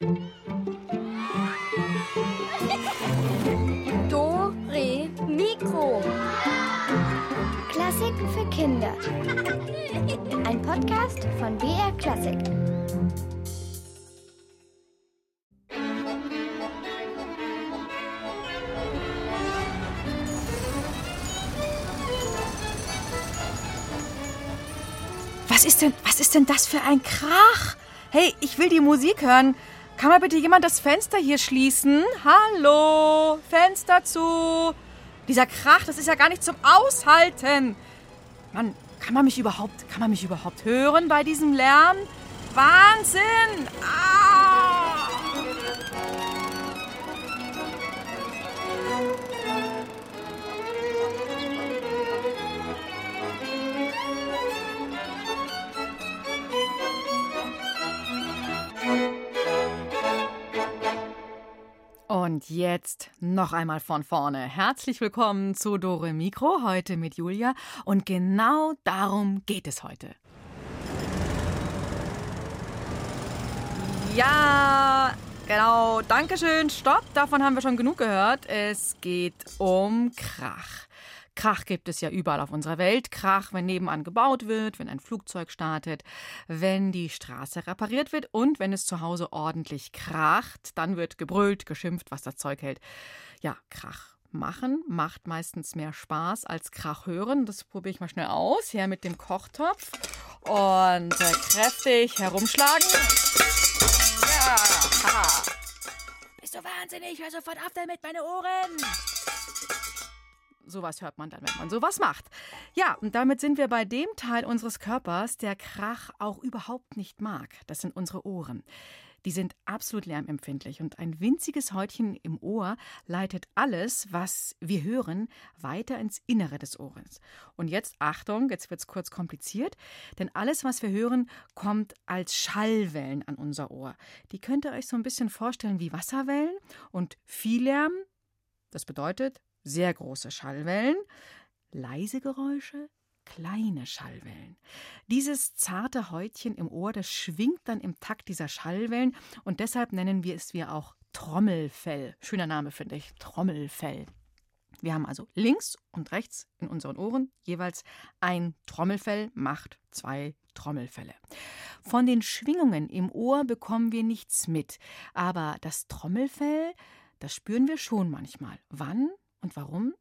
Do, Re, Mikro. Klassiken für Kinder. Ein Podcast von BR Klassik. Was ist denn, was ist denn das für ein Krach? Hey, ich will die Musik hören. Kann mal bitte jemand das Fenster hier schließen? Hallo, Fenster zu. Dieser Krach, das ist ja gar nicht zum Aushalten. Mann, kann man mich überhaupt, kann man mich überhaupt hören bei diesem Lärm? Wahnsinn! Ah! Und jetzt noch einmal von vorne. Herzlich willkommen zu Dore Mikro, heute mit Julia. Und genau darum geht es heute. Ja, genau. Dankeschön. Stopp. Davon haben wir schon genug gehört. Es geht um Krach. Krach gibt es ja überall auf unserer Welt. Krach, wenn nebenan gebaut wird, wenn ein Flugzeug startet, wenn die Straße repariert wird und wenn es zu Hause ordentlich kracht, dann wird gebrüllt, geschimpft, was das Zeug hält. Ja, Krach machen macht meistens mehr Spaß als Krach hören. Das probiere ich mal schnell aus. Hier mit dem Kochtopf und äh, kräftig herumschlagen. Ja, haha. Bist du wahnsinnig? Hör sofort auf damit, meine Ohren! Sowas hört man dann, wenn man sowas macht. Ja, und damit sind wir bei dem Teil unseres Körpers, der Krach auch überhaupt nicht mag. Das sind unsere Ohren. Die sind absolut lärmempfindlich und ein winziges Häutchen im Ohr leitet alles, was wir hören, weiter ins Innere des Ohres. Und jetzt Achtung, jetzt wird es kurz kompliziert, denn alles, was wir hören, kommt als Schallwellen an unser Ohr. Die könnt ihr euch so ein bisschen vorstellen wie Wasserwellen und viel Lärm. Das bedeutet sehr große Schallwellen, leise Geräusche, kleine Schallwellen. Dieses zarte Häutchen im Ohr, das schwingt dann im Takt dieser Schallwellen und deshalb nennen wir es wir auch Trommelfell. Schöner Name finde ich, Trommelfell. Wir haben also links und rechts in unseren Ohren jeweils ein Trommelfell macht zwei Trommelfelle. Von den Schwingungen im Ohr bekommen wir nichts mit, aber das Trommelfell, das spüren wir schon manchmal. Wann? Und warum?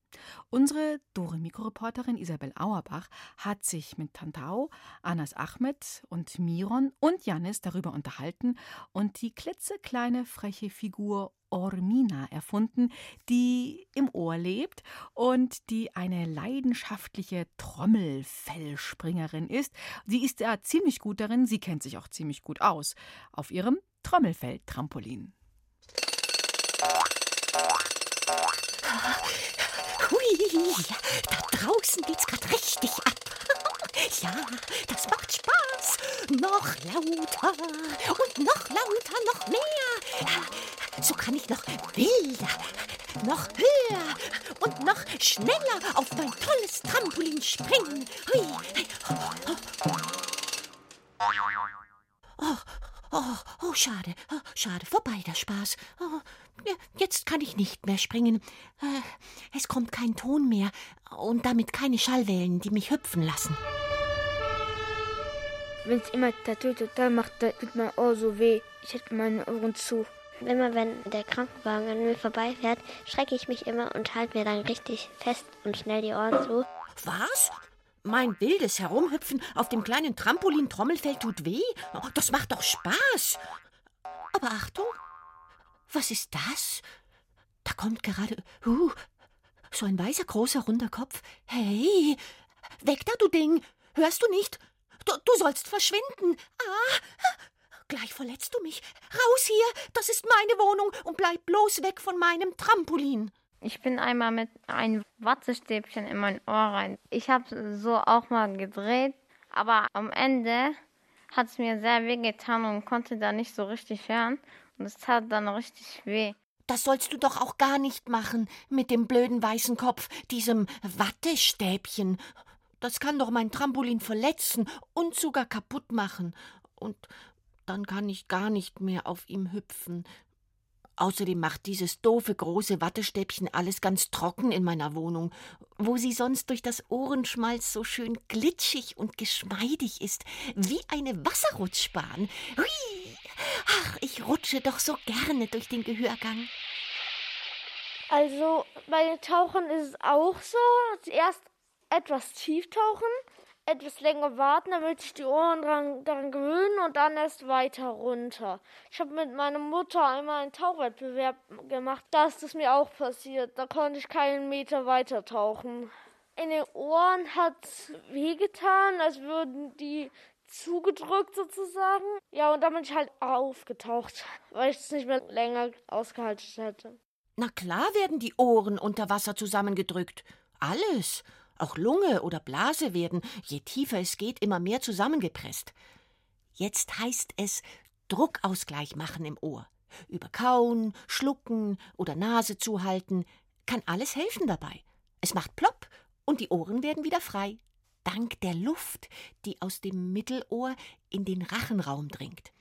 Unsere Dore-Mikro-Reporterin Isabel Auerbach hat sich mit Tantau, Anas Ahmed und Miron und Janis darüber unterhalten und die klitzekleine freche Figur Ormina erfunden, die im Ohr lebt und die eine leidenschaftliche Trommelfellspringerin ist. Sie ist ja ziemlich gut darin, sie kennt sich auch ziemlich gut aus auf ihrem Trommelfell-Trampolin. Hui, da draußen geht's gerade richtig ab. Ja, das macht Spaß. Noch lauter und noch lauter, noch mehr. So kann ich noch wilder, noch höher und noch schneller auf mein tolles Trampolin springen. Hui. Oh, oh, oh, schade, oh, schade, vorbei der Spaß. Oh, ja, jetzt kann ich nicht mehr springen. Äh, es kommt kein Ton mehr und damit keine Schallwellen, die mich hüpfen lassen. Wenn es immer Tattoo total macht, da tut mein Ohr so weh. Ich hätte meine Ohren zu. Immer wenn der Krankenwagen an mir vorbeifährt, schrecke ich mich immer und halte mir dann richtig fest und schnell die Ohren zu. Was? Mein wildes Herumhüpfen auf dem kleinen Trampolin-Trommelfell tut weh? Das macht doch Spaß. Aber Achtung, was ist das? Da kommt gerade. Uh, so ein weißer, großer, runder Kopf. Hey, weg da, du Ding! Hörst du nicht? Du, du sollst verschwinden. Ah! Gleich verletzt du mich. Raus hier! Das ist meine Wohnung und bleib bloß weg von meinem Trampolin. Ich bin einmal mit einem Wattestäbchen in mein Ohr rein. Ich habe so auch mal gedreht, aber am Ende hat es mir sehr weh getan und konnte da nicht so richtig hören. Es tat dann richtig weh. Das sollst du doch auch gar nicht machen mit dem blöden weißen Kopf, diesem Wattestäbchen. Das kann doch mein Trampolin verletzen und sogar kaputt machen. Und dann kann ich gar nicht mehr auf ihm hüpfen. Außerdem macht dieses doofe große Wattestäbchen alles ganz trocken in meiner Wohnung, wo sie sonst durch das Ohrenschmalz so schön glitschig und geschmeidig ist, wie eine Wasserrutschbahn. Hui! Ach, ich rutsche doch so gerne durch den Gehörgang. Also bei Tauchen ist es auch so. Zuerst etwas tief tauchen, etwas länger warten, damit sich die Ohren dran, daran gewöhnen und dann erst weiter runter. Ich habe mit meiner Mutter einmal einen Tauchwettbewerb gemacht. Da ist es mir auch passiert. Da konnte ich keinen Meter weiter tauchen. In den Ohren hat es wehgetan, als würden die zugedrückt sozusagen. Ja, und dann bin ich halt aufgetaucht, weil ich es nicht mehr länger ausgehalten hätte. Na klar werden die Ohren unter Wasser zusammengedrückt. Alles. Auch Lunge oder Blase werden, je tiefer es geht, immer mehr zusammengepresst. Jetzt heißt es Druckausgleich machen im Ohr. Über Kauen, Schlucken oder Nase zuhalten kann alles helfen dabei. Es macht plopp und die Ohren werden wieder frei. Dank der Luft, die aus dem Mittelohr in den Rachenraum dringt.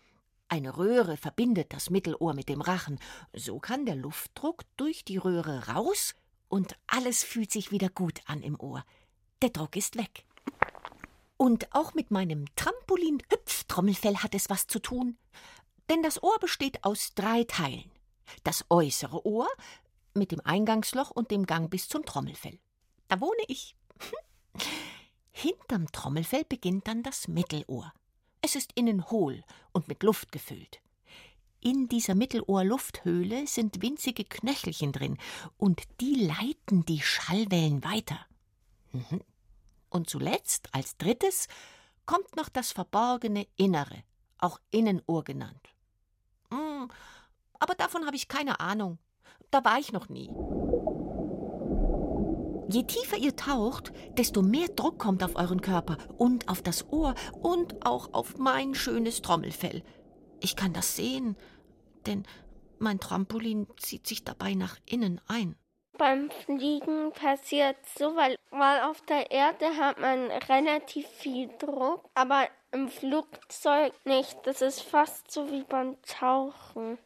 Eine Röhre verbindet das Mittelohr mit dem Rachen. So kann der Luftdruck durch die Röhre raus und alles fühlt sich wieder gut an im Ohr. Der Druck ist weg. Und auch mit meinem Trampolin-Hüpftrommelfell hat es was zu tun. Denn das Ohr besteht aus drei Teilen. Das äußere Ohr mit dem Eingangsloch und dem Gang bis zum Trommelfell. Da wohne ich. Hinterm Trommelfell beginnt dann das Mittelohr. Es ist innen hohl und mit Luft gefüllt. In dieser Mittelohrlufthöhle sind winzige Knöchelchen drin, und die leiten die Schallwellen weiter. Mhm. Und zuletzt, als drittes, kommt noch das verborgene Innere, auch Innenohr genannt. Hm, aber davon habe ich keine Ahnung. Da war ich noch nie. Je tiefer ihr taucht, desto mehr Druck kommt auf euren Körper und auf das Ohr und auch auf mein schönes Trommelfell. Ich kann das sehen denn mein Trampolin zieht sich dabei nach innen ein. Beim Fliegen passiert so, weil, weil auf der Erde hat man relativ viel Druck, aber im Flugzeug nicht. Das ist fast so wie beim Tauchen.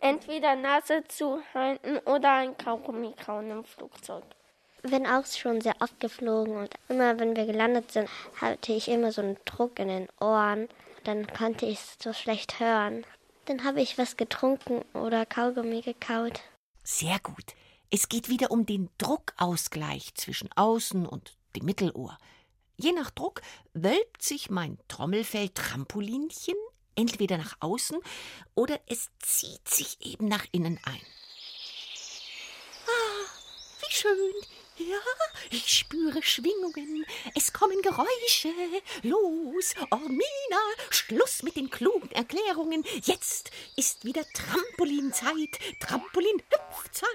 Entweder Nase zuhalten oder ein Kaugummi kauen im Flugzeug. Bin auch schon sehr oft geflogen und immer, wenn wir gelandet sind, hatte ich immer so einen Druck in den Ohren. Dann konnte ich es so schlecht hören. Dann habe ich was getrunken oder Kaugummi gekaut. Sehr gut. Es geht wieder um den Druckausgleich zwischen Außen und dem Mittelohr. Je nach Druck wölbt sich mein Trommelfell-Trampolinchen entweder nach außen oder es zieht sich eben nach innen ein. Ah, wie schön. Ja, ich spüre Schwingungen. Es kommen Geräusche. Los, Ormina, Schluss mit den klugen Erklärungen. Jetzt ist wieder Trampolinzeit. Trampolin-Hüpfzeit.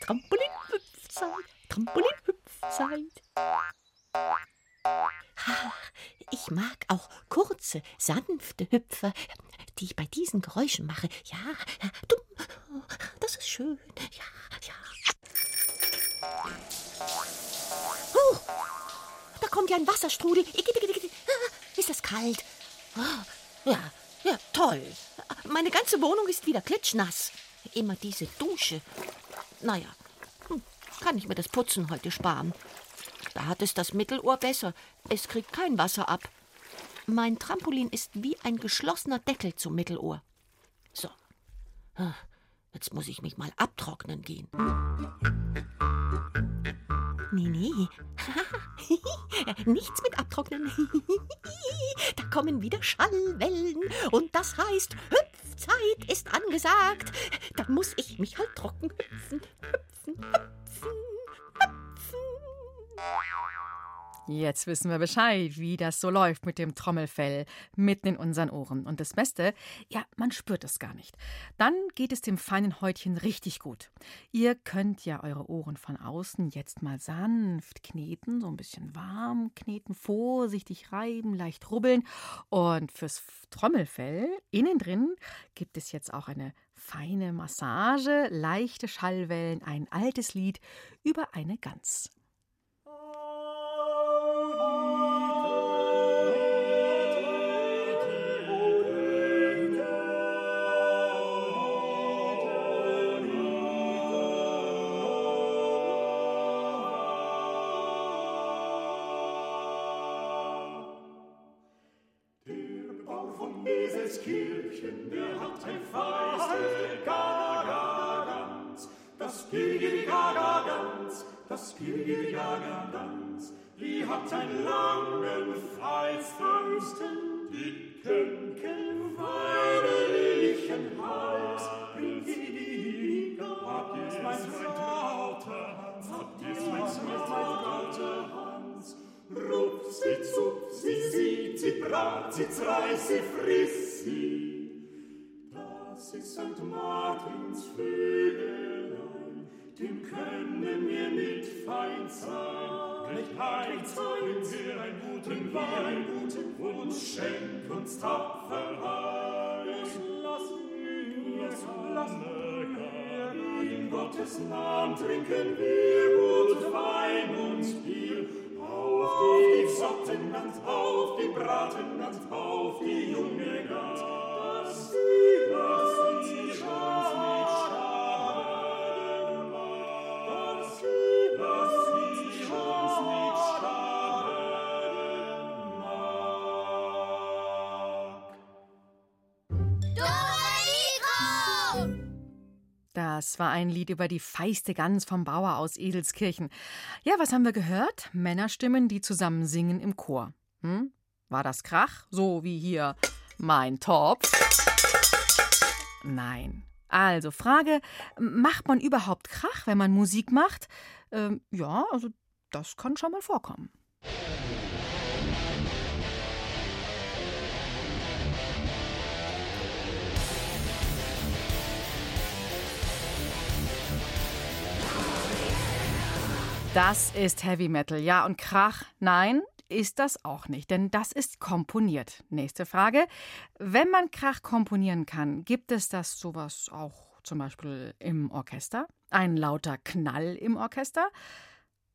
Trampolin-Hüpfzeit. Trampolin-Hüpfzeit. Ich mag auch kurze, sanfte Hüpfer, die ich bei diesen Geräuschen mache. Ja. Das ist schön. Ja, da kommt ja ein Wasserstrudel. Ist das kalt? Oh, ja, ja, toll. Meine ganze Wohnung ist wieder klitschnass. Immer diese Dusche. Naja, hm, kann ich mir das Putzen heute sparen. Da hat es das Mittelohr besser. Es kriegt kein Wasser ab. Mein Trampolin ist wie ein geschlossener Deckel zum Mittelohr. So. Jetzt muss ich mich mal abtrocknen gehen. Nee, nee. Nichts mit abtrocknen. da kommen wieder Schallwellen. Und das heißt, Hüpfzeit ist angesagt. Da muss ich mich halt trocken hüpfen, hüpfen, hüpfen, hüpfen. Jetzt wissen wir Bescheid, wie das so läuft mit dem Trommelfell mitten in unseren Ohren. Und das Beste, ja, man spürt es gar nicht. Dann geht es dem feinen Häutchen richtig gut. Ihr könnt ja eure Ohren von außen jetzt mal sanft kneten, so ein bisschen warm kneten, vorsichtig reiben, leicht rubbeln. Und fürs Trommelfell innen drin gibt es jetzt auch eine feine Massage, leichte Schallwellen, ein altes Lied über eine Gans. Hat einen langen, feisten, dicken, weiblichen Hals. Habt ihr mein Hans, habt ihr mein Trauter Hans, Rupf sie, zupf sie, sieht sie, brat sie, zreiß sie, friss sie. Das ist St. Martins Vögelein, dem können wir nicht feind sein. Nicht ein zeugen wir einen guten Wein, guten Wunsch, schenk uns Tapferheit. Lass uns, lass mir, in Gottes Namen trinken wir gut Wein und Bier. Auf die Sottenland, auf die Bratenland, auf Das war ein Lied über die feiste Gans vom Bauer aus Edelskirchen. Ja, was haben wir gehört? Männerstimmen, die zusammen singen im Chor. Hm? War das Krach? So wie hier mein Topf? Nein. Also, Frage: Macht man überhaupt Krach, wenn man Musik macht? Ähm, ja, also, das kann schon mal vorkommen. Das ist Heavy Metal, ja. Und Krach, nein, ist das auch nicht, denn das ist komponiert. Nächste Frage. Wenn man Krach komponieren kann, gibt es das sowas auch zum Beispiel im Orchester? Ein lauter Knall im Orchester?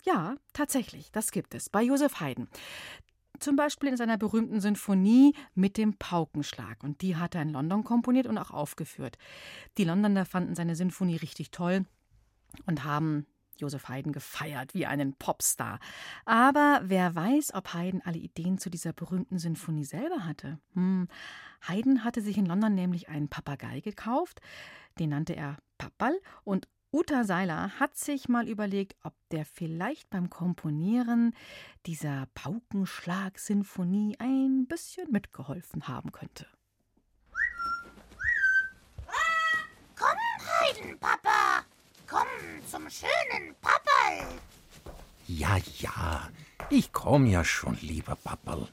Ja, tatsächlich, das gibt es bei Josef Haydn. Zum Beispiel in seiner berühmten Sinfonie mit dem Paukenschlag. Und die hat er in London komponiert und auch aufgeführt. Die Londoner fanden seine Sinfonie richtig toll und haben Josef Haydn gefeiert wie einen Popstar. Aber wer weiß, ob Haydn alle Ideen zu dieser berühmten Sinfonie selber hatte? Hm. Haydn hatte sich in London nämlich einen Papagei gekauft, den nannte er Papperl, und Uta Seiler hat sich mal überlegt, ob der vielleicht beim Komponieren dieser Paukenschlag-Sinfonie ein bisschen mitgeholfen haben könnte. Komm, Komm zum schönen Papperl! Ja, ja, ich komm ja schon, lieber Papperl.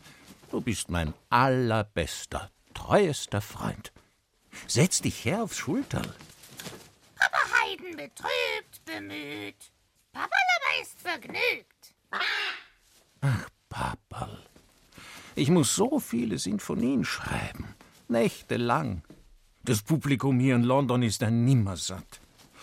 Du bist mein allerbester, treuester Freund. Setz dich her aufs Schulterl. Papa Heiden betrübt, bemüht. Papperl aber ist vergnügt. Papperl, ich muss so viele Sinfonien schreiben. Nächtelang. Das Publikum hier in London ist ein Nimmersatt.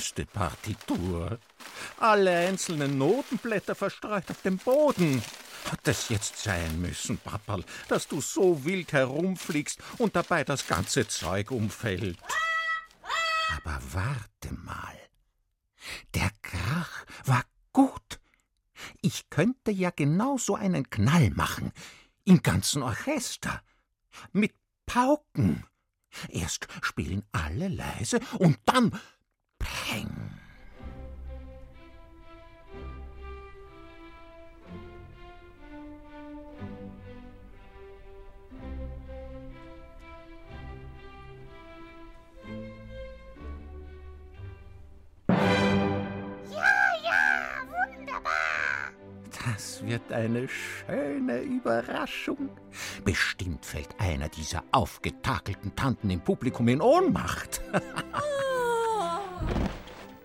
Neueste Partitur. Alle einzelnen Notenblätter verstreut auf dem Boden. Hat es jetzt sein müssen, Papperl, dass du so wild herumfliegst und dabei das ganze Zeug umfällt? Aber warte mal. Der Krach war gut. Ich könnte ja genau so einen Knall machen. Im ganzen Orchester. Mit Pauken. Erst spielen alle leise und dann Peng. Ja, ja, wunderbar. Das wird eine schöne Überraschung. Bestimmt fällt einer dieser aufgetakelten Tanten im Publikum in Ohnmacht.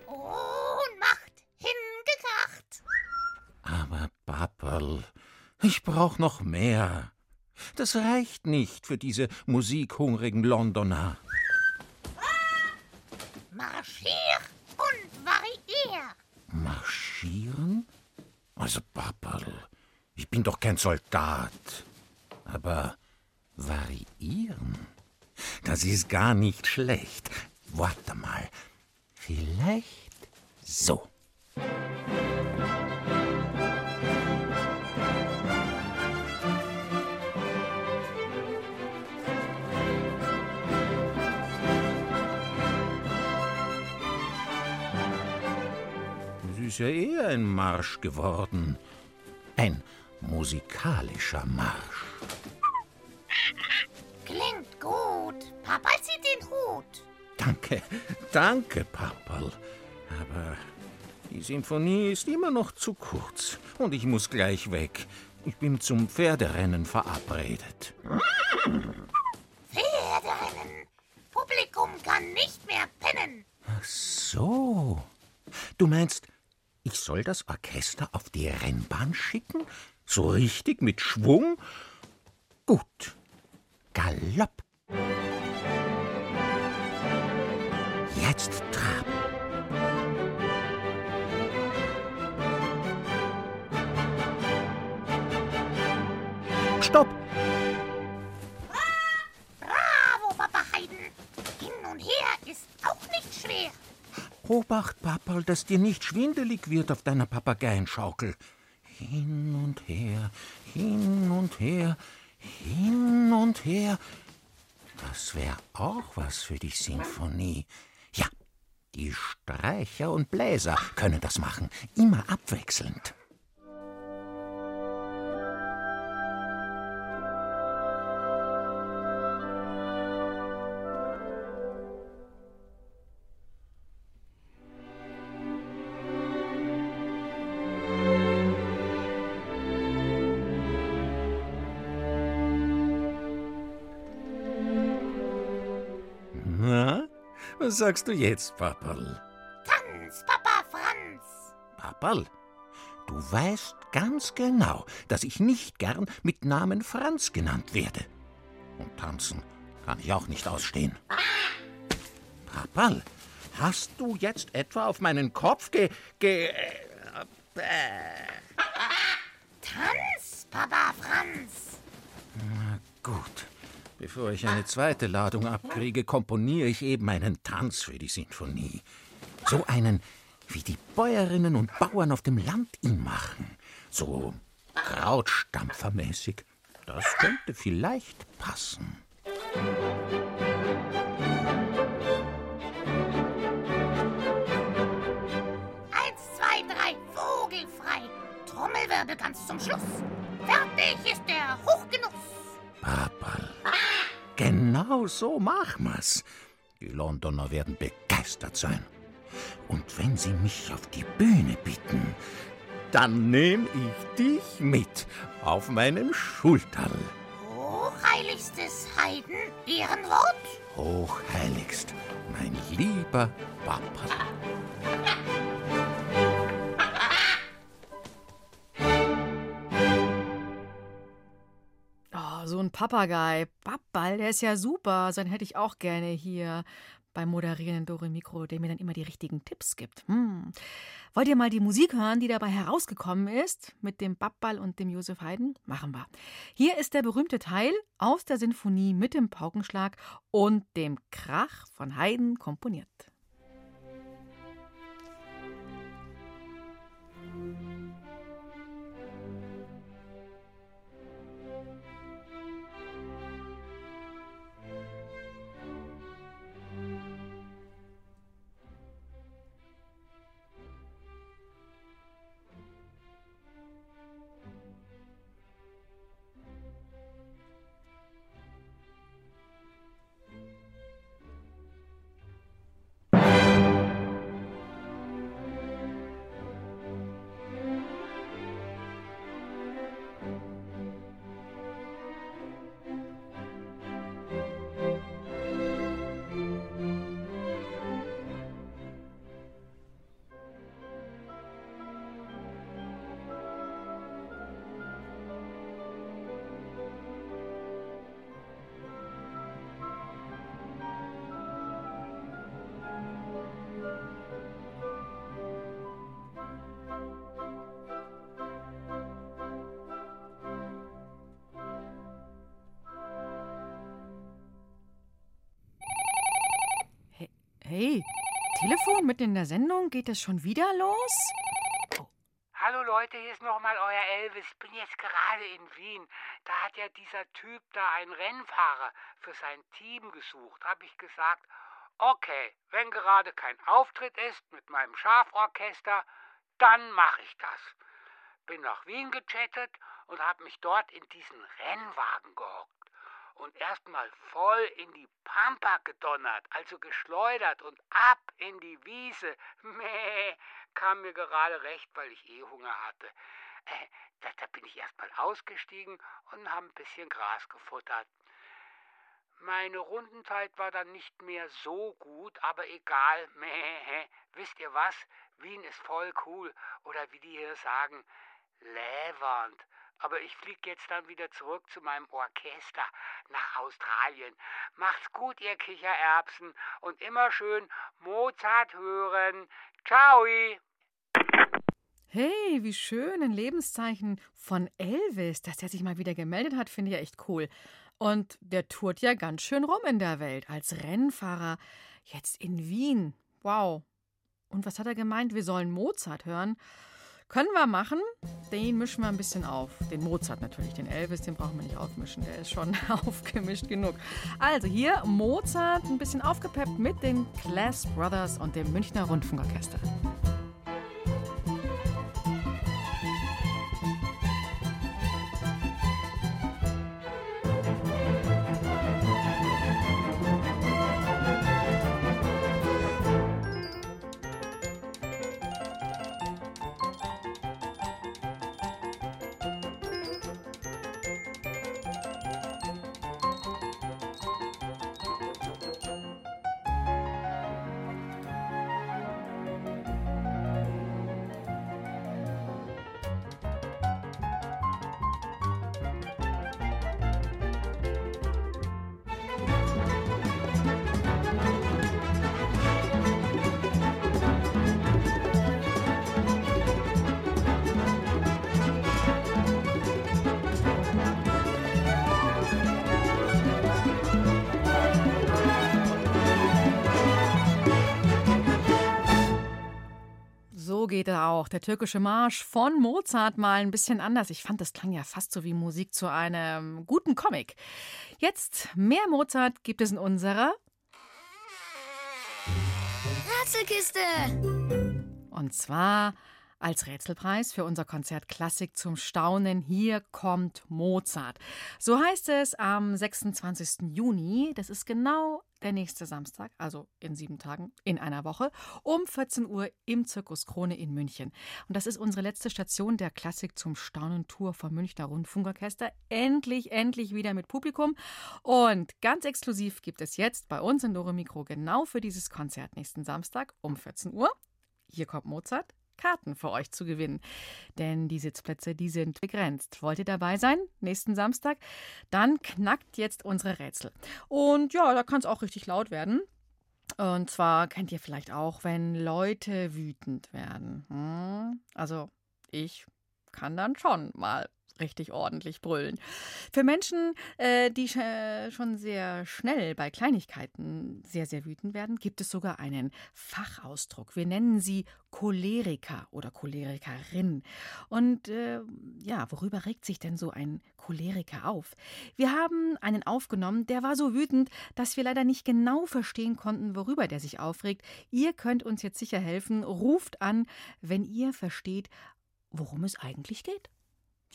Ohnmacht, hingekracht. Aber Bappel, ich brauch noch mehr. Das reicht nicht für diese musikhungrigen Londoner. Marschier und variier. Marschieren? Also Bappel, ich bin doch kein Soldat. Aber variieren? Das ist gar nicht schlecht. Warte mal, Vielleicht so. Es ist ja eher ein Marsch geworden. Ein musikalischer Marsch. Klingt gut. Papa zieht den Hut. Danke, danke, Papperl. Aber die Sinfonie ist immer noch zu kurz und ich muss gleich weg. Ich bin zum Pferderennen verabredet. Pferderennen. Publikum kann nicht mehr pennen. Ach so. Du meinst, ich soll das Orchester auf die Rennbahn schicken? So richtig mit Schwung? Gut. Galopp. Jetzt Trab. Stopp! Bravo, Papa Heiden. Hin und her ist auch nicht schwer. Obacht, Papperl, dass dir nicht schwindelig wird auf deiner Papageienschaukel. Hin und her, hin und her, hin und her. Das wäre auch was für die Sinfonie. Die Streicher und Bläser können das machen, immer abwechselnd. Was sagst du jetzt, Papperl? Tanz, Papa Franz. Papperl, du weißt ganz genau, dass ich nicht gern mit Namen Franz genannt werde. Und tanzen kann ich auch nicht ausstehen. Papperl, hast du jetzt etwa auf meinen Kopf ge... ge... Äh, Tanz, Papa Franz. na gut. Bevor ich eine zweite Ladung abkriege, komponiere ich eben einen Tanz für die Sinfonie. So einen, wie die Bäuerinnen und Bauern auf dem Land ihn machen. So Krautstampfermäßig. Das könnte vielleicht passen. Eins, zwei, drei, vogelfrei. Trommelwirbel ganz zum Schluss. Fertig ist der Hochgenuss. Genau so machen wir's. Die Londoner werden begeistert sein. Und wenn sie mich auf die Bühne bitten, dann nehm ich dich mit auf meinem Schulterl. Hochheiligstes Heiden, Ehrenwort. Hochheiligst, mein lieber Papa. so ein Papagei. Babbal, der ist ja super. So einen hätte ich auch gerne hier beim moderierenden Dore Mikro, der mir dann immer die richtigen Tipps gibt. Hm. Wollt ihr mal die Musik hören, die dabei herausgekommen ist? Mit dem Babbal und dem Josef Haydn? Machen wir. Hier ist der berühmte Teil aus der Sinfonie mit dem Paukenschlag und dem Krach von Haydn komponiert. Telefon mitten in der Sendung? Geht es schon wieder los? Hallo Leute, hier ist nochmal euer Elvis. Ich bin jetzt gerade in Wien. Da hat ja dieser Typ da einen Rennfahrer für sein Team gesucht. Habe ich gesagt, okay, wenn gerade kein Auftritt ist mit meinem Schaforchester, dann mache ich das. Bin nach Wien gechattet und habe mich dort in diesen Rennwagen gehockt und erstmal voll in die Pampa gedonnert, also geschleudert und ab in die Wiese. Meh, kam mir gerade recht, weil ich eh Hunger hatte. Äh, da, da bin ich erstmal ausgestiegen und habe ein bisschen Gras gefuttert. Meine Rundenzeit war dann nicht mehr so gut, aber egal. Meh, wisst ihr was? Wien ist voll cool. Oder wie die hier sagen, levernd. Aber ich fliege jetzt dann wieder zurück zu meinem Orchester nach Australien. Macht's gut, ihr Kichererbsen, und immer schön Mozart hören. Ciao! Hey, wie schön, ein Lebenszeichen von Elvis, dass er sich mal wieder gemeldet hat, finde ich ja echt cool. Und der tourt ja ganz schön rum in der Welt als Rennfahrer. Jetzt in Wien. Wow. Und was hat er gemeint? Wir sollen Mozart hören. Können wir machen. Den mischen wir ein bisschen auf. Den Mozart natürlich, den Elvis, den brauchen wir nicht aufmischen. Der ist schon aufgemischt genug. Also hier Mozart ein bisschen aufgepeppt mit den Class Brothers und dem Münchner Rundfunkorchester. Geht er auch. Der türkische Marsch von Mozart mal ein bisschen anders. Ich fand, das klang ja fast so wie Musik zu einem guten Comic. Jetzt mehr Mozart gibt es in unserer Rätselkiste. Und zwar als Rätselpreis für unser Konzert Klassik zum Staunen. Hier kommt Mozart. So heißt es am 26. Juni. Das ist genau der nächste Samstag, also in sieben Tagen, in einer Woche, um 14 Uhr im Zirkus Krone in München. Und das ist unsere letzte Station der Klassik zum Staunen Tour vom Münchner Rundfunkorchester. Endlich, endlich wieder mit Publikum. Und ganz exklusiv gibt es jetzt bei uns in Dore Mikro genau für dieses Konzert nächsten Samstag um 14 Uhr. Hier kommt Mozart Karten für euch zu gewinnen. Denn die Sitzplätze, die sind begrenzt. Wollt ihr dabei sein? Nächsten Samstag? Dann knackt jetzt unsere Rätsel. Und ja, da kann es auch richtig laut werden. Und zwar kennt ihr vielleicht auch, wenn Leute wütend werden. Hm? Also ich kann dann schon mal richtig ordentlich brüllen. Für Menschen, äh, die schon sehr schnell bei Kleinigkeiten sehr, sehr wütend werden, gibt es sogar einen Fachausdruck. Wir nennen sie Choleriker oder Cholerikerin. Und äh, ja, worüber regt sich denn so ein Choleriker auf? Wir haben einen aufgenommen, der war so wütend, dass wir leider nicht genau verstehen konnten, worüber der sich aufregt. Ihr könnt uns jetzt sicher helfen. Ruft an, wenn ihr versteht, worum es eigentlich geht.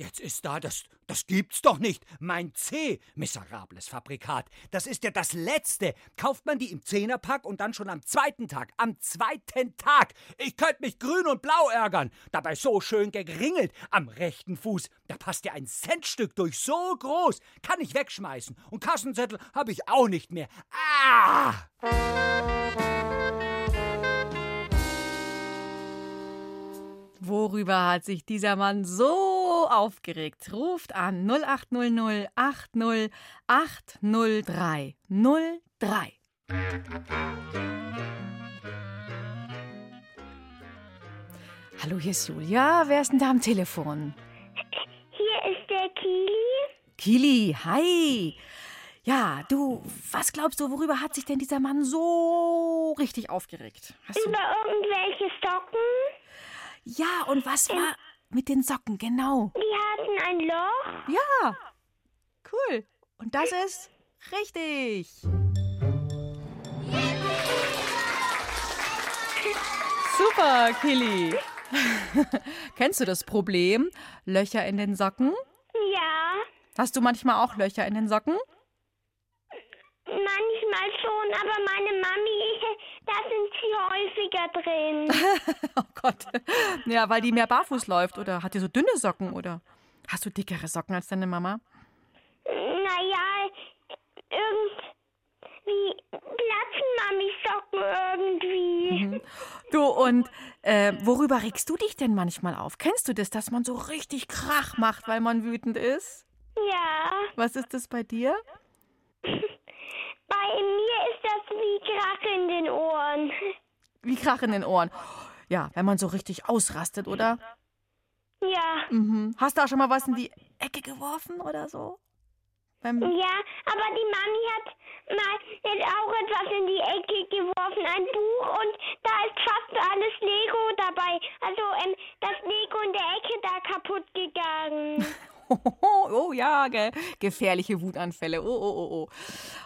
Jetzt ist da, das, das gibt's doch nicht. Mein C, miserables Fabrikat. Das ist ja das Letzte. Kauft man die im Zehnerpack und dann schon am zweiten Tag. Am zweiten Tag. Ich könnte mich grün und blau ärgern. Dabei so schön gegringelt. Am rechten Fuß. Da passt ja ein Centstück durch. So groß. Kann ich wegschmeißen. Und Kassenzettel habe ich auch nicht mehr. Ah! Worüber hat sich dieser Mann so aufgeregt? Ruft an 0800 80 803 03. Hallo, hier ist Julia. Wer ist denn da am Telefon? Hier ist der Kili. Kili, hi. Ja, du, was glaubst du, worüber hat sich denn dieser Mann so richtig aufgeregt? Hast du... Über irgendwelche Socken. Ja, und was war mit den Socken, genau? Die hatten ein Loch. Ja, cool. Und das ist richtig. Super, Killy. Kennst du das Problem? Löcher in den Socken? Ja, Hast du manchmal auch Löcher in den Socken? Manchmal schon, aber meine Mami, da sind sie häufiger drin. oh Gott. Ja, weil die mehr barfuß läuft oder hat die so dünne Socken oder hast du dickere Socken als deine Mama? Naja, irgendwie platzen Mamis Socken irgendwie. Mhm. Du, und äh, worüber regst du dich denn manchmal auf? Kennst du das, dass man so richtig Krach macht, weil man wütend ist? Ja, Was ist das bei dir? Bei mir ist das wie Krach in den Ohren. Wie Krach in den Ohren. Ja, wenn man so richtig ausrastet, oder? Ja, Mhm. Hast du auch schon mal was in die Ecke geworfen oder so? Beim ja, aber die Mami hat mal jetzt auch etwas in die Ecke geworfen, ein Buch und da ist fast alles Lego dabei. Also ähm, das Lego in der Ecke da kaputt gegangen. Oh ja, gell? gefährliche Wutanfälle. Oh, oh, oh, oh.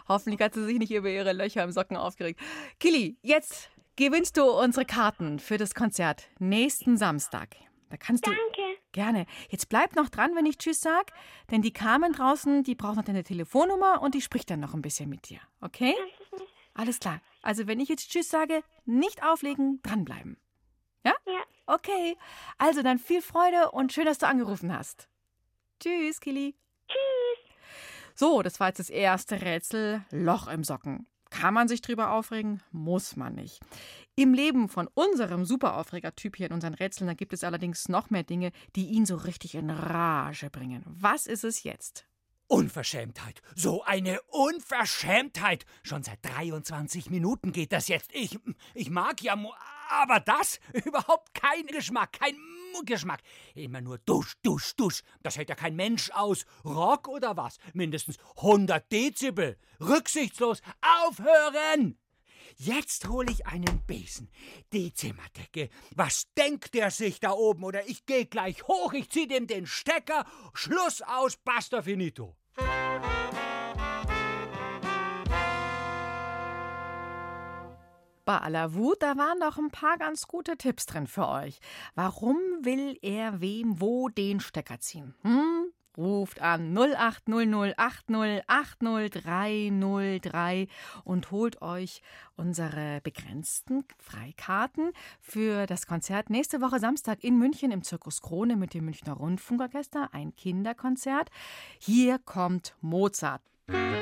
Hoffentlich hat sie sich nicht über ihre Löcher im Socken aufgeregt. Kili, jetzt gewinnst du unsere Karten für das Konzert nächsten Samstag. Da kannst du Danke. gerne. Jetzt bleib noch dran, wenn ich Tschüss sag, denn die Carmen draußen, die braucht noch deine Telefonnummer und die spricht dann noch ein bisschen mit dir. Okay? Alles klar. Also wenn ich jetzt Tschüss sage, nicht auflegen, dranbleiben. Ja? Ja. Okay. Also dann viel Freude und schön, dass du angerufen hast. Tschüss, Kili. Tschüss. So, das war jetzt das erste Rätsel. Loch im Socken. Kann man sich drüber aufregen? Muss man nicht. Im Leben von unserem Superaufreger-Typ hier in unseren Rätseln, da gibt es allerdings noch mehr Dinge, die ihn so richtig in Rage bringen. Was ist es jetzt? Unverschämtheit. So eine Unverschämtheit. Schon seit 23 Minuten geht das jetzt. Ich, ich mag ja, aber das überhaupt kein Geschmack, kein Geschmack. Immer nur Dusch, Dusch, Dusch. Das hält ja kein Mensch aus. Rock oder was? Mindestens 100 Dezibel. Rücksichtslos. Aufhören! Jetzt hole ich einen Besen. Die Zimmerdecke. Was denkt der sich da oben? Oder ich gehe gleich hoch, ich zieh dem den Stecker. Schluss aus, basta finito. Bei aller Wut, da waren doch ein paar ganz gute Tipps drin für euch. Warum will er wem wo den Stecker ziehen? Hm? Ruft an 0800 80 80 303 und holt euch unsere begrenzten Freikarten für das Konzert nächste Woche Samstag in München im Zirkus Krone mit dem Münchner Rundfunkorchester, ein Kinderkonzert. Hier kommt Mozart. Hallo,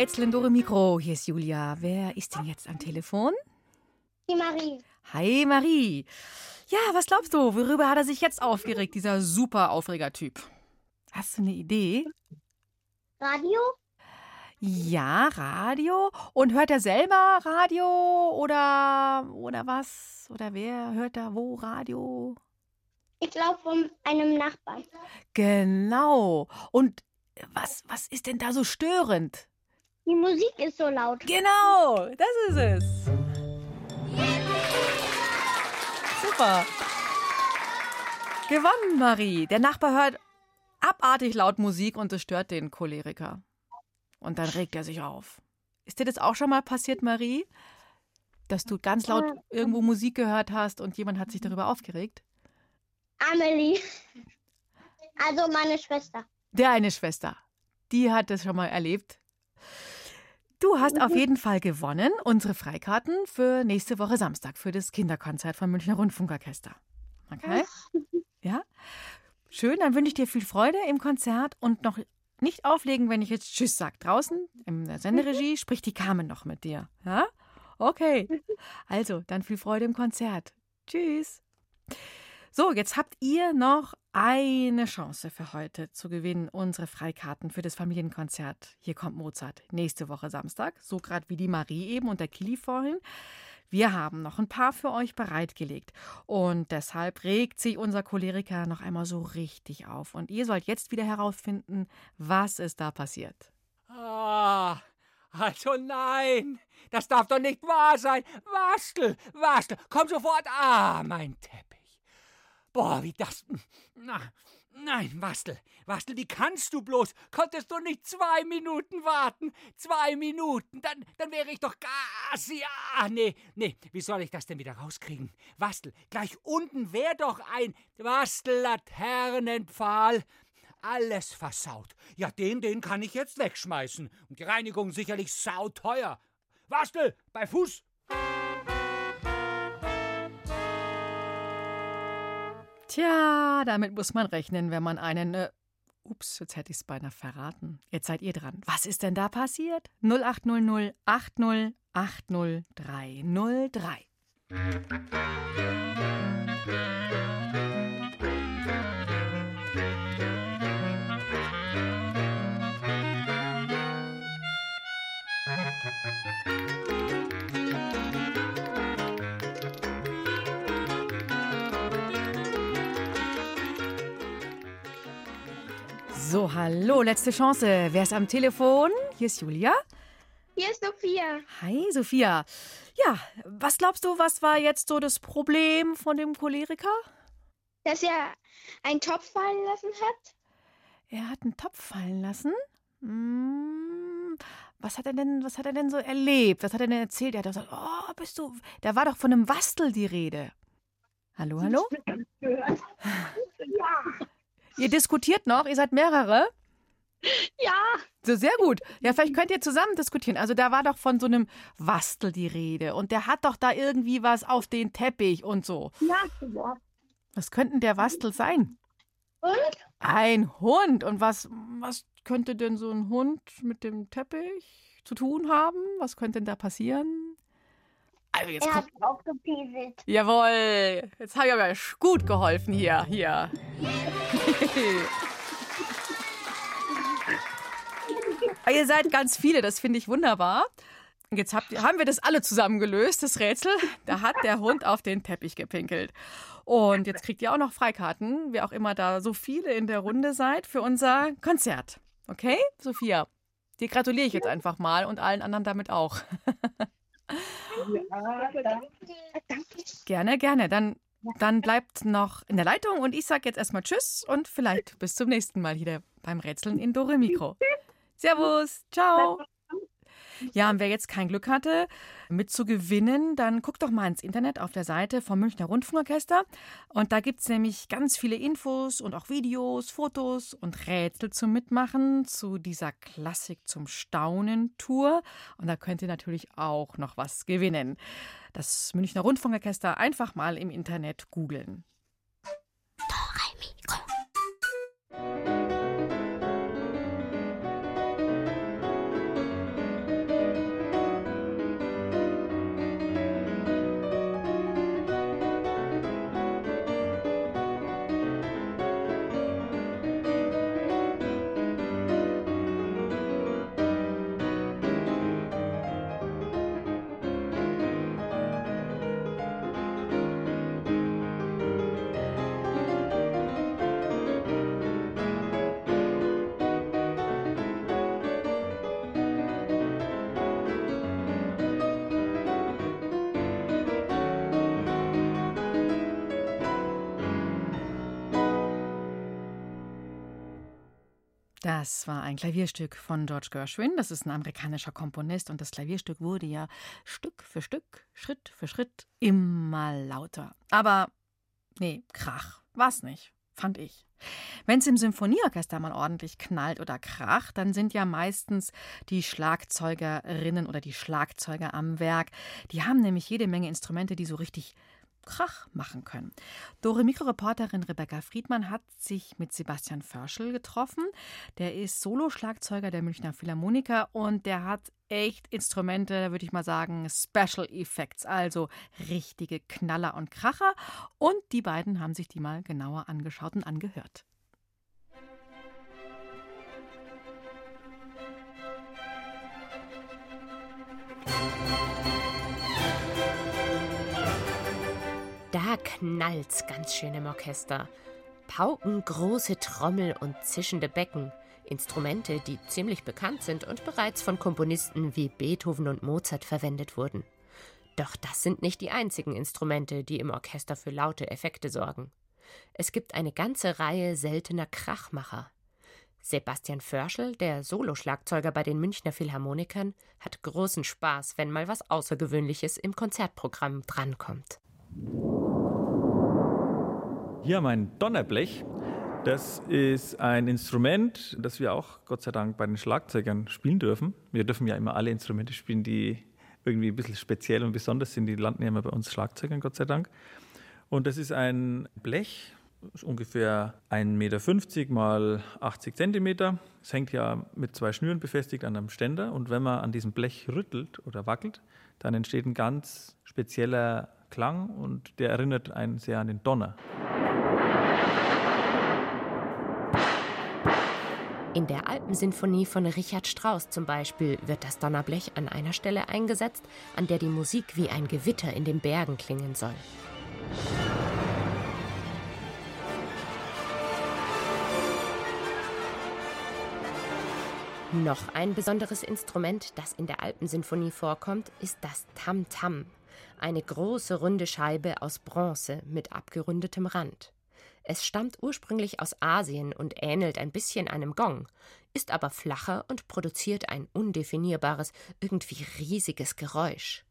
Rätsel in Dore Mikro. Hier ist Julia. Wer ist denn jetzt am Telefon? Die Marie. Hi, Marie. Ja, was glaubst du? Worüber hat er sich jetzt aufgeregt, dieser super Aufreger-Typ? Hast du eine Idee? Radio? Ja, Radio. Und hört er selber Radio oder, oder was? Oder wer hört da wo Radio? Ich glaube von einem Nachbarn. Genau. Und was, was ist denn da so störend? Die Musik ist so laut. Genau, das ist es. Super. Gewonnen, Marie. Der Nachbar hört abartig laut Musik und es stört den Choleriker. Und dann regt er sich auf. Ist dir das auch schon mal passiert, Marie? Dass du ganz laut irgendwo Musik gehört hast und jemand hat sich darüber aufgeregt? Amelie. Also meine Schwester. Der eine Schwester. Die hat das schon mal erlebt. Du hast auf jeden Fall gewonnen unsere Freikarten für nächste Woche Samstag für das Kinderkonzert vom Münchner Rundfunkorchester. Okay? Ja? Schön, dann wünsche ich dir viel Freude im Konzert und noch nicht auflegen, wenn ich jetzt Tschüss sage. Draußen in der Senderegie spricht die Carmen noch mit dir. Ja? Okay. Also, dann viel Freude im Konzert. Tschüss. So, jetzt habt ihr noch eine Chance für heute zu gewinnen, unsere Freikarten für das Familienkonzert. Hier kommt Mozart nächste Woche Samstag, so gerade wie die Marie eben und der Kili vorhin. Wir haben noch ein paar für euch bereitgelegt. Und deshalb regt sich unser Choleriker noch einmal so richtig auf. Und ihr sollt jetzt wieder herausfinden, was ist da passiert. Ah, also nein, das darf doch nicht wahr sein. Wastel, Wastel, komm sofort. Ah, mein Teppich. Boah, wie das. Na, nein, Wastel, Wastel, wie kannst du bloß? Konntest du nicht zwei Minuten warten? Zwei Minuten, dann, dann wäre ich doch Gas. Ja, nee, nee, wie soll ich das denn wieder rauskriegen? Wastel, gleich unten wäre doch ein Wastel-Laternenpfahl. Alles versaut. Ja, den, den kann ich jetzt wegschmeißen. Und die Reinigung sicherlich sauteuer. Wastel, bei Fuß. Tja, damit muss man rechnen, wenn man einen. Äh, ups, jetzt hätte ich es beinahe verraten. Jetzt seid ihr dran. Was ist denn da passiert? 0800 80 80 So, hallo, letzte Chance. Wer ist am Telefon? Hier ist Julia. Hier ist Sophia. Hi, Sophia. Ja, was glaubst du, was war jetzt so das Problem von dem Choleriker? Dass er einen Topf fallen lassen hat. Er hat einen Topf fallen lassen? Hm, was hat er denn, was hat er denn so erlebt? Was hat er denn erzählt? Er hat gesagt, oh, bist du. Da war doch von einem Wastel die Rede. Hallo, hallo? Ja. Ihr diskutiert noch, ihr seid mehrere? Ja. So, sehr gut. Ja, vielleicht könnt ihr zusammen diskutieren. Also da war doch von so einem Wastel die Rede und der hat doch da irgendwie was auf den Teppich und so. Ja, ja. Was könnte denn der Wastel sein? Und? Ein Hund. Und was, was könnte denn so ein Hund mit dem Teppich zu tun haben? Was könnte denn da passieren? Also jetzt Er hat kommt, draufgepieselt. jawohl, jetzt habe ich aber gut geholfen hier, hier. Ihr seid ganz viele, das finde ich wunderbar. Und Jetzt habt, haben wir das alle zusammen gelöst, das Rätsel. Da hat der Hund auf den Teppich gepinkelt. Und jetzt kriegt ihr auch noch Freikarten, wer auch immer da so viele in der Runde seid, für unser Konzert. Okay, Sophia? Dir gratuliere ich jetzt einfach mal und allen anderen damit auch. Gerne, gerne. Dann, dann bleibt noch in der Leitung und ich sage jetzt erstmal Tschüss und vielleicht bis zum nächsten Mal hier beim Rätseln in Dore Mikro. Servus, ciao. Ja, und wer jetzt kein Glück hatte, mitzugewinnen, dann guckt doch mal ins Internet auf der Seite vom Münchner Rundfunkorchester. Und da gibt es nämlich ganz viele Infos und auch Videos, Fotos und Rätsel zum Mitmachen zu dieser Klassik zum Staunen-Tour. Und da könnt ihr natürlich auch noch was gewinnen. Das Münchner Rundfunkorchester einfach mal im Internet googeln. Das war ein Klavierstück von George Gershwin. Das ist ein amerikanischer Komponist und das Klavierstück wurde ja Stück für Stück, Schritt für Schritt immer lauter. Aber nee, Krach war's nicht, fand ich. Wenn es im Symphonieorchester mal ordentlich knallt oder kracht, dann sind ja meistens die Schlagzeugerinnen oder die Schlagzeuger am Werk. Die haben nämlich jede Menge Instrumente, die so richtig Krach machen können. Dore Mikroreporterin Rebecca Friedmann hat sich mit Sebastian Förschel getroffen. Der ist Soloschlagzeuger der Münchner Philharmoniker und der hat echt Instrumente, da würde ich mal sagen, Special Effects, also richtige Knaller und Kracher. Und die beiden haben sich die mal genauer angeschaut und angehört. Da knallt's ganz schön im Orchester. Pauken, große Trommel und zischende Becken. Instrumente, die ziemlich bekannt sind und bereits von Komponisten wie Beethoven und Mozart verwendet wurden. Doch das sind nicht die einzigen Instrumente, die im Orchester für laute Effekte sorgen. Es gibt eine ganze Reihe seltener Krachmacher. Sebastian Förschel, der Soloschlagzeuger bei den Münchner Philharmonikern, hat großen Spaß, wenn mal was Außergewöhnliches im Konzertprogramm drankommt. Hier mein Donnerblech. Das ist ein Instrument, das wir auch Gott sei Dank bei den Schlagzeugern spielen dürfen. Wir dürfen ja immer alle Instrumente spielen, die irgendwie ein bisschen speziell und besonders sind. Die landen ja immer bei uns Schlagzeugern, Gott sei Dank. Und das ist ein Blech, ungefähr 1,50 Meter mal 80 Zentimeter. Es hängt ja mit zwei Schnüren befestigt an einem Ständer. Und wenn man an diesem Blech rüttelt oder wackelt, dann entsteht ein ganz spezieller Klang und der erinnert einen sehr an den Donner. In der Alpensinfonie von Richard Strauss zum Beispiel wird das Donnerblech an einer Stelle eingesetzt, an der die Musik wie ein Gewitter in den Bergen klingen soll. Noch ein besonderes Instrument, das in der Alpensinfonie vorkommt, ist das Tam-Tam, eine große runde Scheibe aus Bronze mit abgerundetem Rand. Es stammt ursprünglich aus Asien und ähnelt ein bisschen einem Gong, ist aber flacher und produziert ein undefinierbares, irgendwie riesiges Geräusch.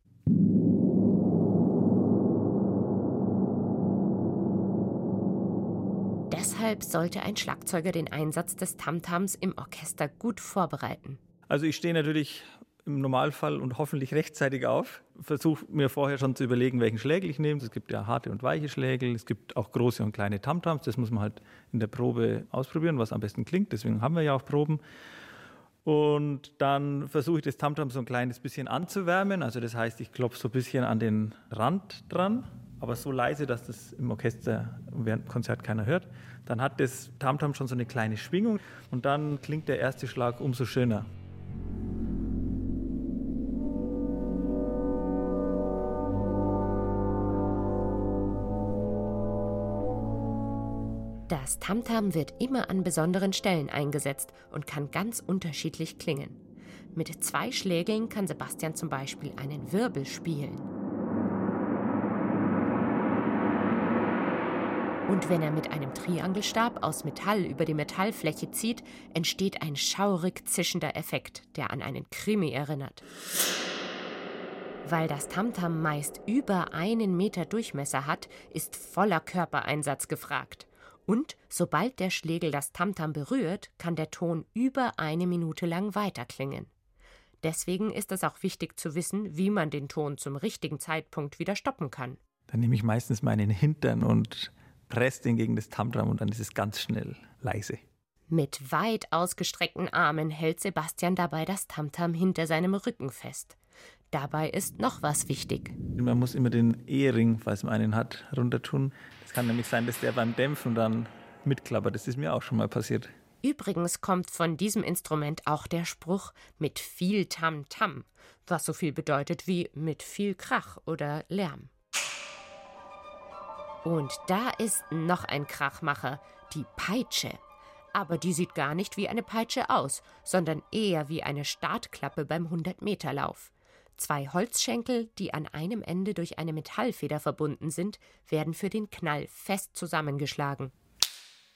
Deshalb sollte ein Schlagzeuger den Einsatz des Tamtams im Orchester gut vorbereiten. Also ich stehe natürlich im Normalfall und hoffentlich rechtzeitig auf. Versuche mir vorher schon zu überlegen, welchen Schlägel ich nehme. Es gibt ja harte und weiche Schlägel, es gibt auch große und kleine Tamtams. Das muss man halt in der Probe ausprobieren, was am besten klingt. Deswegen haben wir ja auch Proben. Und dann versuche ich das Tamtam so ein kleines bisschen anzuwärmen. Also das heißt, ich klopfe so ein bisschen an den Rand dran, aber so leise, dass das im Orchester während dem Konzert keiner hört. Dann hat das Tamtam schon so eine kleine Schwingung und dann klingt der erste Schlag umso schöner. Das Tamtam wird immer an besonderen Stellen eingesetzt und kann ganz unterschiedlich klingen. Mit zwei Schlägeln kann Sebastian zum Beispiel einen Wirbel spielen. Und wenn er mit einem Triangelstab aus Metall über die Metallfläche zieht, entsteht ein schaurig zischender Effekt, der an einen Krimi erinnert. Weil das Tamtam meist über einen Meter Durchmesser hat, ist voller Körpereinsatz gefragt. Und sobald der Schlegel das Tamtam berührt, kann der Ton über eine Minute lang weiterklingen. Deswegen ist es auch wichtig zu wissen, wie man den Ton zum richtigen Zeitpunkt wieder stoppen kann. Dann nehme ich meistens meinen Hintern und presse den gegen das Tamtam und dann ist es ganz schnell leise. Mit weit ausgestreckten Armen hält Sebastian dabei das Tamtam hinter seinem Rücken fest. Dabei ist noch was wichtig. Man muss immer den Ehering, falls man einen hat, runter tun. Es kann nämlich sein, dass der beim Dämpfen dann mitklappert. Das ist mir auch schon mal passiert. Übrigens kommt von diesem Instrument auch der Spruch mit viel Tam-Tam, was so viel bedeutet wie mit viel Krach oder Lärm. Und da ist noch ein Krachmacher, die Peitsche. Aber die sieht gar nicht wie eine Peitsche aus, sondern eher wie eine Startklappe beim 100-Meter-Lauf. Zwei Holzschenkel, die an einem Ende durch eine Metallfeder verbunden sind, werden für den Knall fest zusammengeschlagen.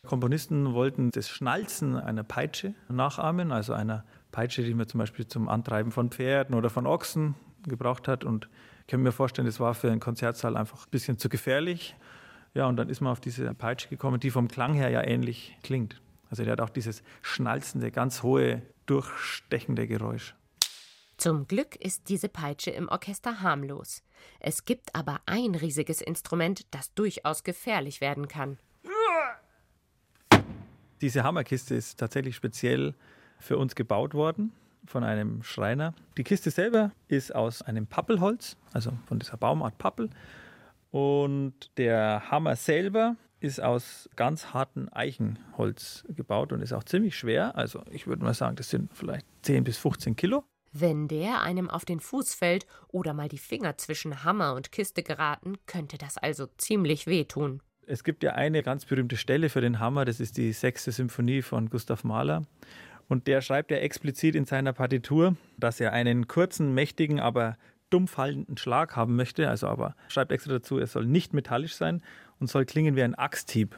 Komponisten wollten das Schnalzen einer Peitsche nachahmen, also einer Peitsche, die man zum Beispiel zum Antreiben von Pferden oder von Ochsen gebraucht hat. Und ich kann mir vorstellen, das war für einen Konzertsaal einfach ein bisschen zu gefährlich. Ja, und dann ist man auf diese Peitsche gekommen, die vom Klang her ja ähnlich klingt. Also der hat auch dieses schnalzende, ganz hohe, durchstechende Geräusch. Zum Glück ist diese Peitsche im Orchester harmlos. Es gibt aber ein riesiges Instrument, das durchaus gefährlich werden kann. Diese Hammerkiste ist tatsächlich speziell für uns gebaut worden von einem Schreiner. Die Kiste selber ist aus einem Pappelholz, also von dieser Baumart Pappel. Und der Hammer selber ist aus ganz hartem Eichenholz gebaut und ist auch ziemlich schwer. Also ich würde mal sagen, das sind vielleicht 10 bis 15 Kilo. Wenn der einem auf den Fuß fällt oder mal die Finger zwischen Hammer und Kiste geraten, könnte das also ziemlich wehtun. Es gibt ja eine ganz berühmte Stelle für den Hammer, das ist die sechste Symphonie von Gustav Mahler. Und der schreibt ja explizit in seiner Partitur, dass er einen kurzen, mächtigen, aber dumm fallenden Schlag haben möchte. Also aber schreibt extra dazu, er soll nicht metallisch sein und soll klingen wie ein Axthieb.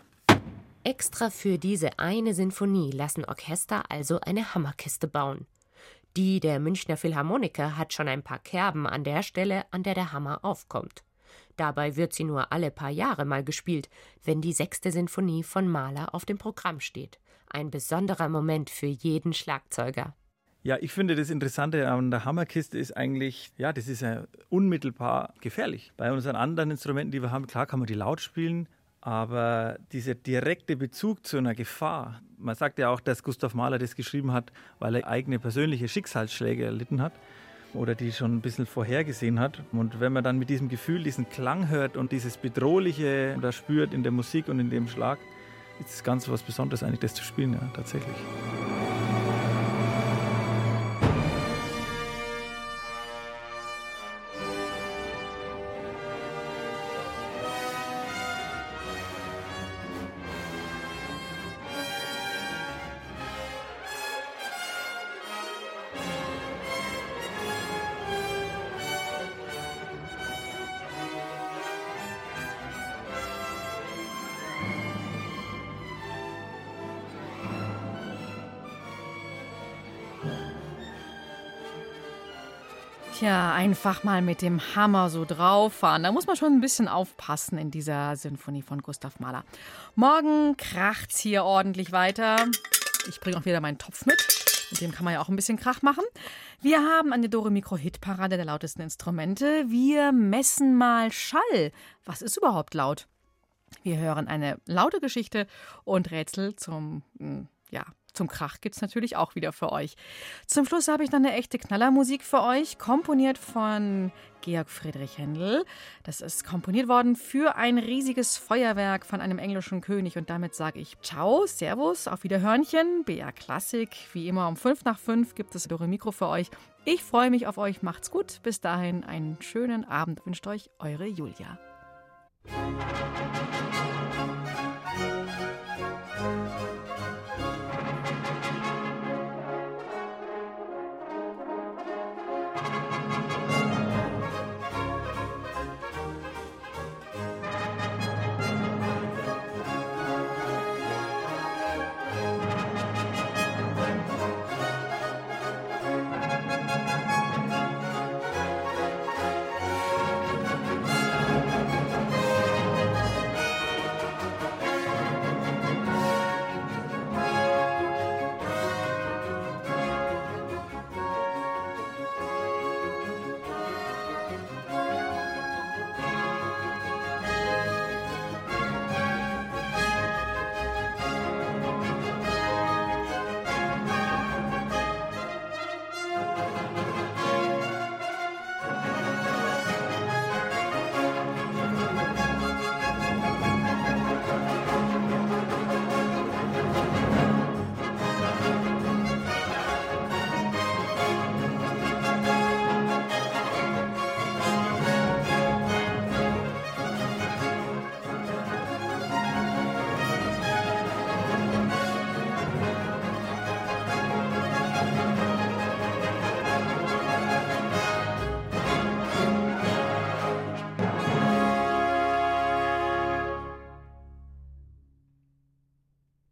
Extra für diese eine Sinfonie lassen Orchester also eine Hammerkiste bauen. Die der Münchner Philharmoniker hat schon ein paar Kerben an der Stelle, an der der Hammer aufkommt. Dabei wird sie nur alle paar Jahre mal gespielt, wenn die sechste Sinfonie von Mahler auf dem Programm steht. Ein besonderer Moment für jeden Schlagzeuger. Ja, ich finde das Interessante an der Hammerkiste ist eigentlich, ja, das ist ja unmittelbar gefährlich. Bei unseren anderen Instrumenten, die wir haben, klar kann man die laut spielen, aber dieser direkte Bezug zu einer Gefahr, man sagt ja auch, dass Gustav Mahler das geschrieben hat, weil er eigene persönliche Schicksalsschläge erlitten hat oder die schon ein bisschen vorhergesehen hat. Und wenn man dann mit diesem Gefühl diesen Klang hört und dieses Bedrohliche da spürt in der Musik und in dem Schlag, ist es ganz was Besonderes eigentlich, das zu spielen, ja, tatsächlich. Tja, einfach mal mit dem Hammer so drauffahren. Da muss man schon ein bisschen aufpassen in dieser Sinfonie von Gustav Mahler. Morgen kracht's hier ordentlich weiter. Ich bringe auch wieder meinen Topf mit. Mit dem kann man ja auch ein bisschen Krach machen. Wir haben eine Dore Mikro Hitparade der lautesten Instrumente. Wir messen mal Schall. Was ist überhaupt laut? Wir hören eine laute Geschichte und Rätsel zum hm, ja, zum Krach gibt es natürlich auch wieder für euch. Zum Schluss habe ich noch eine echte Knallermusik für euch, komponiert von Georg Friedrich Händel. Das ist komponiert worden für ein riesiges Feuerwerk von einem englischen König. Und damit sage ich Ciao, Servus, auf Wiederhörnchen. BR Klassik, wie immer um 5 nach 5 gibt es Dore Mikro für euch. Ich freue mich auf euch, macht's gut. Bis dahin einen schönen Abend wünscht euch eure Julia.